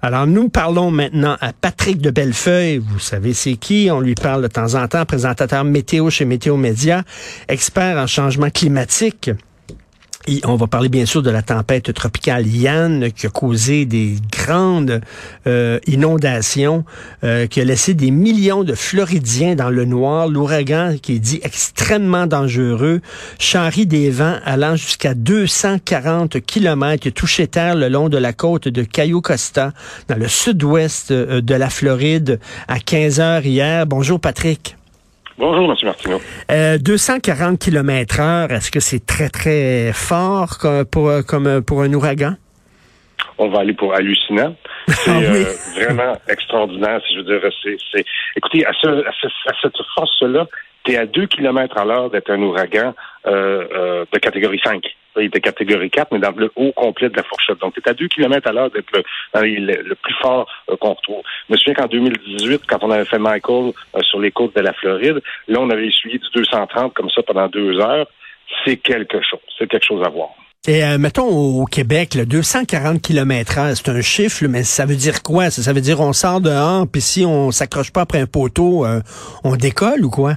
Alors, nous parlons maintenant à Patrick de Bellefeuille. Vous savez c'est qui? On lui parle de temps en temps, présentateur météo chez Météo Média, expert en changement climatique on va parler bien sûr de la tempête tropicale Yann qui a causé des grandes euh, inondations, euh, qui a laissé des millions de Floridiens dans le noir. L'ouragan qui est dit extrêmement dangereux, charrie des vents allant jusqu'à 240 kilomètres, qui touché terre le long de la côte de Cayo Costa, dans le sud-ouest euh, de la Floride, à 15 heures hier. Bonjour Patrick. Bonjour, M. Martineau. Euh, 240 km heure, est-ce que c'est très, très fort pour, comme pour un ouragan? On va aller pour hallucinant. C'est ah euh, vraiment extraordinaire. Si je veux dire, c'est, écoutez, à, ce, à, cette force-là, tu es à 2 km à l'heure d'être un ouragan euh, euh, de catégorie 5 il était catégorie 4, mais dans le haut complet de la fourchette. Donc, c'est à 2 km à l'heure d'être le, plus fort euh, qu'on retrouve. Je me souviens qu'en 2018, quand on avait fait Michael euh, sur les côtes de la Floride, là, on avait essuyé du 230 comme ça pendant deux heures. C'est quelque chose. C'est quelque chose à voir. Et euh, mettons au Québec, le 240 km heure, c'est un chiffre, mais ça veut dire quoi? Ça, veut dire on sort dehors, puis si on s'accroche pas après un poteau, on décolle ou quoi?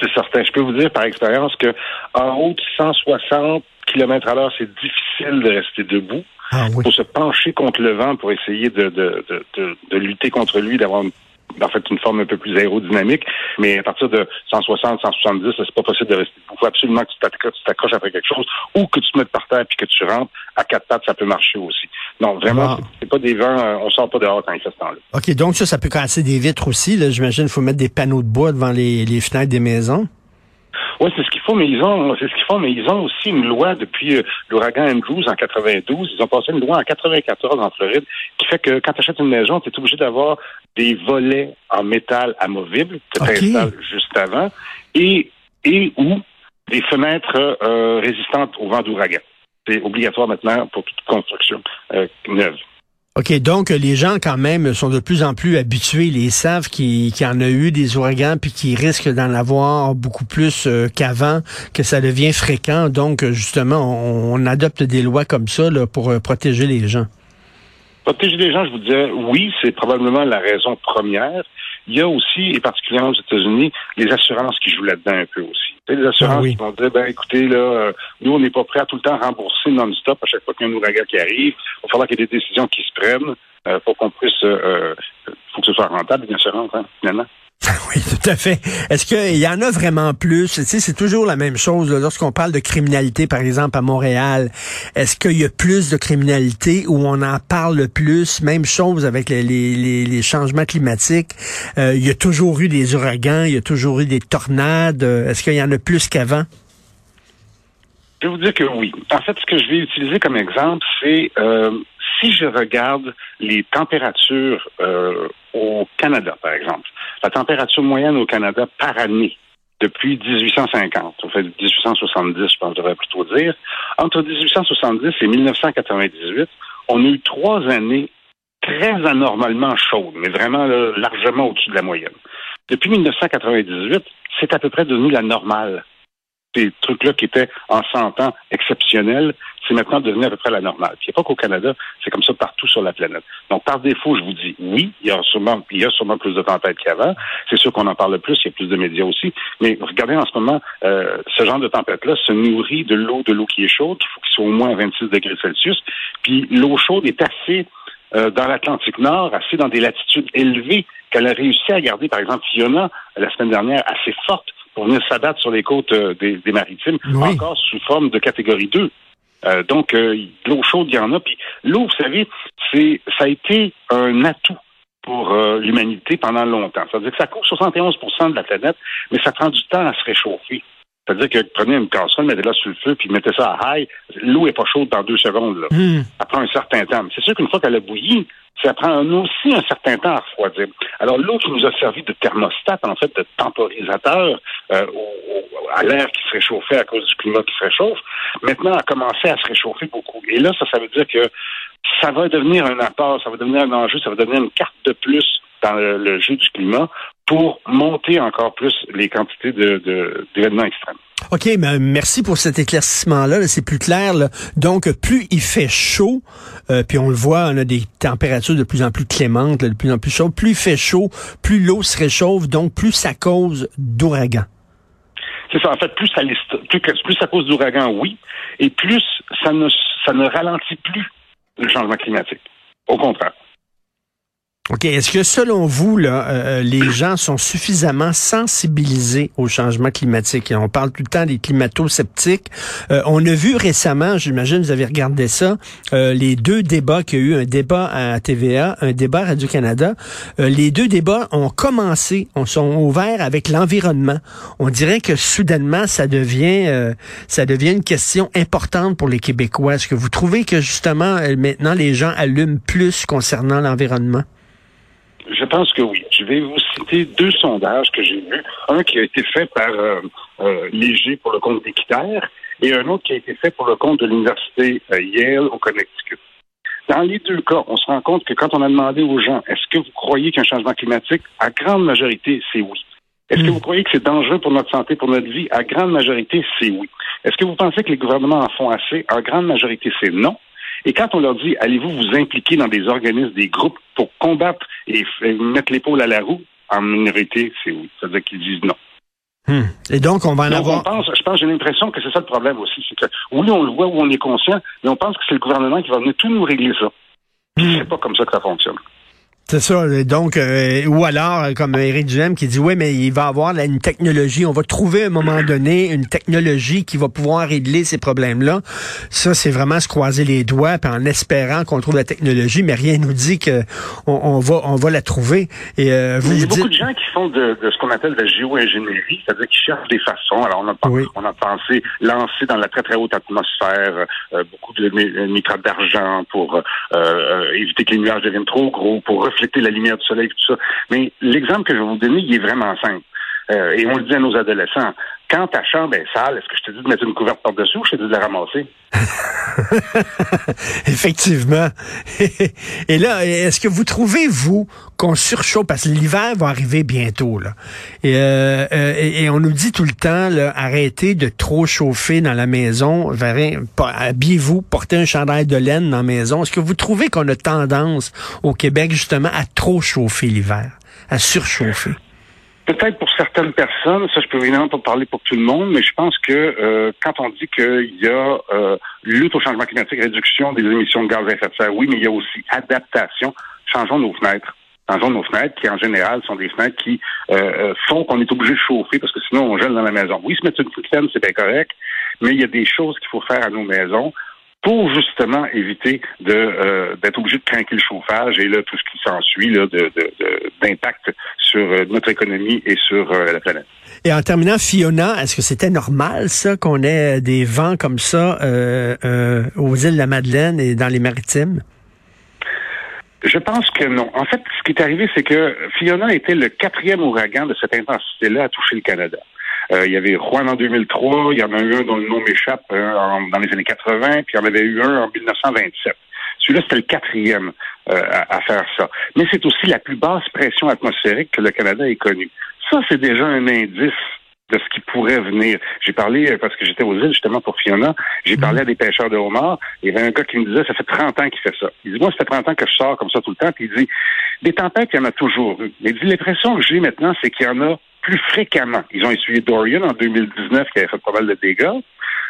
C'est certain. Je peux vous dire par expérience que en haut de 160 km à l'heure, c'est difficile de rester debout. Ah, oui. Faut se pencher contre le vent pour essayer de, de, de, de, lutter contre lui, d'avoir en fait une forme un peu plus aérodynamique. Mais à partir de 160, 170, c'est pas possible de rester debout. Il faut absolument que tu t'accroches après quelque chose ou que tu te mettes par terre puis que tu rentres. À quatre pattes, ça peut marcher aussi. Non, vraiment, c'est pas des vents, euh, on sort pas dehors quand il fait ce temps-là. OK, donc ça, ça peut casser des vitres aussi. J'imagine qu'il faut mettre des panneaux de bois devant les, les fenêtres des maisons. Oui, c'est ce qu'il faut, mais ils ont, c'est ce qu'ils font, mais ils ont aussi une loi depuis euh, l'ouragan Andrews en 92. Ils ont passé une loi en 94 en Floride qui fait que quand tu achètes une maison, tu es obligé d'avoir des volets en métal amovibles que tu installes juste avant et, et ou des fenêtres euh, résistantes au vent d'ouragan. C'est obligatoire maintenant pour toute construction euh, neuve. OK, donc les gens quand même sont de plus en plus habitués, ils savent qu'il y en a eu des ouragans puis qu'ils risquent d'en avoir beaucoup plus euh, qu'avant, que ça devient fréquent. Donc justement, on, adopte des lois comme ça là, pour euh, protéger les gens. Protéger les gens, je vous disais, oui, c'est probablement la raison première. Il y a aussi, et particulièrement aux États-Unis, les assurances qui jouent là-dedans un peu aussi. les assurances ah qui vont dire, ben écoutez, là, euh, nous, on n'est pas prêt à tout le temps rembourser non-stop à chaque fois qu'il y a un ouragan qui arrive. Il va falloir qu'il y ait des décisions qui se prennent euh, pour qu'on puisse, euh, faut que ce soit rentable, une assurance, hein, finalement. Oui, tout à fait. Est-ce qu'il y en a vraiment plus? Tu sais, c'est toujours la même chose lorsqu'on parle de criminalité, par exemple, à Montréal. Est-ce qu'il y a plus de criminalité où on en parle plus? Même chose avec les, changements climatiques. Euh, il y a toujours eu des ouragans, il y a toujours eu des tornades. Est-ce qu'il y en a plus qu'avant? Je vais vous dire que oui. En fait, ce que je vais utiliser comme exemple, c'est euh, si je regarde les températures euh, au Canada, par exemple, la température moyenne au Canada par année depuis 1850, au fait 1870, je pense, je devrais plutôt dire, entre 1870 et 1998, on a eu trois années très anormalement chaudes, mais vraiment largement au-dessus de la moyenne. Depuis 1998, c'est à peu près devenu la normale ces trucs-là qui étaient en 100 ans exceptionnels, c'est maintenant devenu à peu près la normale. Il n'y a pas qu'au Canada, c'est comme ça partout sur la planète. Donc par défaut, je vous dis oui, il y a sûrement, il y a sûrement plus de tempêtes qu'avant. C'est sûr qu'on en parle plus, il y a plus de médias aussi. Mais regardez en ce moment, euh, ce genre de tempête-là se nourrit de l'eau, de l'eau qui est chaude. Il faut qu'il soit au moins à 26 degrés Celsius. Puis l'eau chaude est assez euh, dans l'Atlantique Nord, assez dans des latitudes élevées qu'elle a réussi à garder, par exemple, Fiona, la semaine dernière, assez forte pour venir s'abattre sur les côtes euh, des, maritimes, encore sous forme de catégorie 2. Euh, donc, euh, l'eau chaude, il y en a. Puis l'eau, vous savez, c'est ça a été un atout pour l'humanité pendant longtemps. C'est-à-dire que ça couvre 71% de la planète, mais ça prend du temps à se réchauffer. C'est-à-dire que prenez une casserole, mettez-la sur le feu, puis mettez ça à high. L'eau est pas chaude dans deux secondes. Là. Hmm. Ça prend un certain temps. C'est sûr qu'une fois qu'elle a bouilli, ça prend aussi un certain temps à refroidir. Alors l'eau qui nous a servi de thermostat, en fait, de temporisateur euh, à l'air qui se réchauffait à cause du climat qui se réchauffe, maintenant a commencé à se réchauffer beaucoup. Et là, ça, ça veut dire que ça va devenir un apport, ça va devenir un enjeu, ça va devenir une carte de plus dans le, jeu du climat pour monter encore plus les quantités d'événements de, extrêmes. OK, mais merci pour cet éclaircissement-là. c'est plus clair. Donc, plus il fait chaud, euh, puis on le voit, on a des températures de plus en plus clémentes, de plus en plus chaudes. Plus il fait chaud, plus l'eau se réchauffe, donc plus ça cause d'ouragans. C'est ça. En fait, plus ça, plus, plus ça cause d'ouragans, oui, et plus ça ne, ça ne ralentit plus le changement climatique. Au contraire. OK. Est-ce que selon vous, là, euh, euh, les gens sont suffisamment sensibilisés au changement climatique? on parle tout le temps des climato-sceptiques. Euh, on a vu récemment, j'imagine vous avez regardé ça, les deux débats qu'il y a eu, un débat à TVA, un débat à Radio-Canada. les deux débats ont commencé, on sont ouverts avec l'environnement. On dirait que soudainement, ça devient, ça devient une question importante pour les Québécois. Est-ce que vous trouvez que justement, maintenant, les gens allument plus concernant l'environnement? Je pense que oui. Je vais vous citer deux sondages que j'ai vus. Un qui a été fait par euh, euh, Léger pour le compte d'Équiterre et un autre qui a été fait pour le compte de l'Université euh, Yale au Connecticut. Dans les deux cas, on se rend compte que quand on a demandé aux gens est-ce que vous croyez qu'un changement climatique, à grande majorité, c'est oui. Est-ce que hmm. vous croyez que c'est dangereux pour notre santé, pour notre vie? À grande majorité, c'est oui. Est-ce que vous pensez que les gouvernements en font assez? À grande majorité, c'est non. Et quand on leur dit, allez-vous vous impliquer dans des organismes, des groupes pour combattre et, mettre l'épaule à la roue, en minorité, c'est oui. C'est-à-dire qu'ils disent non. Hmm. Et donc, on va en avoir. je pense, j'ai l'impression que c'est ça le problème aussi. C'est que, oui, on le voit, où on est conscient, mais on pense que c'est le gouvernement qui va venir tout nous régler ça. Hmm. C'est pas comme ça que ça fonctionne. C'est ça. Donc, euh, ou alors, euh, comme Eric Duhem qui dit, oui, mais il va avoir une technologie, on va trouver à un moment donné une technologie qui va pouvoir régler ces problèmes-là. Ça, c'est vraiment se croiser les doigts, puis en espérant qu'on trouve la technologie, mais rien nous dit que on, va on va la trouver. Et euh, vous il y a beaucoup de gens qui font de, ce qu'on appelle de la géo-ingénierie, c'est-à-dire qui cherchent des façons. Alors, on a, on a pensé lancer dans la très très haute atmosphère beaucoup de microbes d'argent pour éviter que les nuages deviennent trop gros, pour la lumière du soleil, tout ça. Mais l'exemple que je vais vous donner, il est vraiment simple. Euh, et on le dit à nos adolescents. Quand ta chambre est sale, est-ce que je te dis de mettre une couverte par-dessous ou je te dis de la ramasser? Effectivement. et là, est-ce que vous trouvez, vous, qu'on surchauffe, parce que l'hiver va arriver bientôt, là. Et, euh, euh, on nous dit tout le temps, là, arrêtez de trop chauffer dans la maison. Habillez-vous, portez un chandail de laine dans la maison. Est-ce que vous trouvez qu'on a tendance au Québec, justement, à trop chauffer l'hiver, à surchauffer? Peut-être pour certaines personnes, ça je peux évidemment pas parler pour tout le monde, mais je pense que euh, quand on dit qu'il y a euh, lutte au changement climatique, réduction des émissions de gaz à effet de serre, oui, mais il y a aussi adaptation. Changeons nos fenêtres. Changeons nos fenêtres, qui en général sont des fenêtres qui euh, font qu'on est obligé de chauffer parce que sinon on gèle dans la maison. Oui, se mettre une petite c'est bien correct, mais il y a des choses qu'il faut faire à nos maisons pour justement éviter de euh, d'être obligé de craquer le chauffage et là tout ce qui s'ensuit là de, d'impact sur euh, notre économie et sur euh, la planète. Et en terminant, Fiona, est-ce que c'était normal ça qu'on ait des vents comme ça aux îles de la Madeleine et dans les maritimes? Je pense que non. En fait, ce qui est arrivé, c'est que Fiona était le quatrième ouragan de cette intensité-là à toucher le Canada. Euh, il y avait Juan en 2003, il y en a eu un dont le nom m'échappe euh, dans les années 80, puis il y en avait eu un en 1927. Celui-là, c'était le quatrième euh, à, faire ça. Mais c'est aussi la plus basse pression atmosphérique que le Canada ait connue. Ça, c'est déjà un indice de ce qui pourrait venir. J'ai parlé, parce que j'étais aux îles justement pour Fiona, j'ai parlé à des pêcheurs de homards. Il y avait un gars qui me disait, ça fait 30 ans qu'il fait ça. Il dit, moi, ça fait 30 ans que je sors comme ça tout le temps. Puis il dit, des tempêtes, il y en a toujours eu. Mais il dit, l'impression que j'ai maintenant, c'est qu'il y en a plus fréquemment. Ils ont essuyé Dorian en 2019 qui avait fait pas mal de dégâts.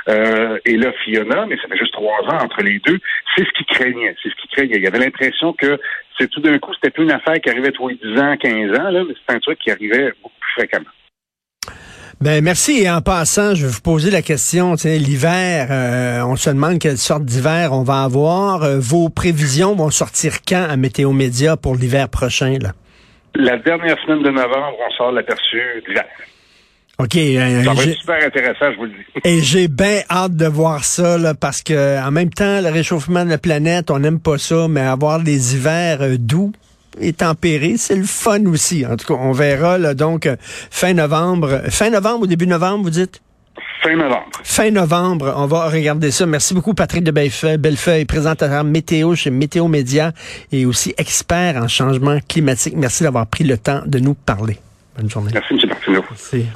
Euh, et là, Fiona, mais ça fait juste trois ans entre les deux, c'est ce qui craignait. C'est ce qui craignait. Il y avait l'impression que c'est tout d'un coup, c'était plus une affaire qui arrivait tous les 10 ans, 15 ans, là, mais c'est un truc qui arrivait beaucoup plus fréquemment. Ben merci. Et en passant, je vais vous poser la question. L'hiver, euh, on se demande quelle sorte d'hiver on va avoir. Euh, vos prévisions vont sortir quand à Météo Média pour l'hiver prochain? Là? La dernière semaine de novembre, on sort l'aperçu d'hiver. OK. Euh, ça va être super intéressant, je vous le dis. Et j'ai bien hâte de voir ça, là, parce que en même temps, le réchauffement de la planète, on n'aime pas ça, mais avoir des hivers euh, doux et tempérés, c'est le fun aussi. En tout cas, on verra là, donc euh, fin novembre. Fin novembre ou début novembre, vous dites? Fin novembre. Fin novembre, on va regarder ça. Merci beaucoup, Patrick de Bellefeuille, présentateur météo chez Météo Média et aussi expert en changement climatique. Merci d'avoir pris le temps de nous parler. Bonne journée. Merci, M. Martineau. Merci.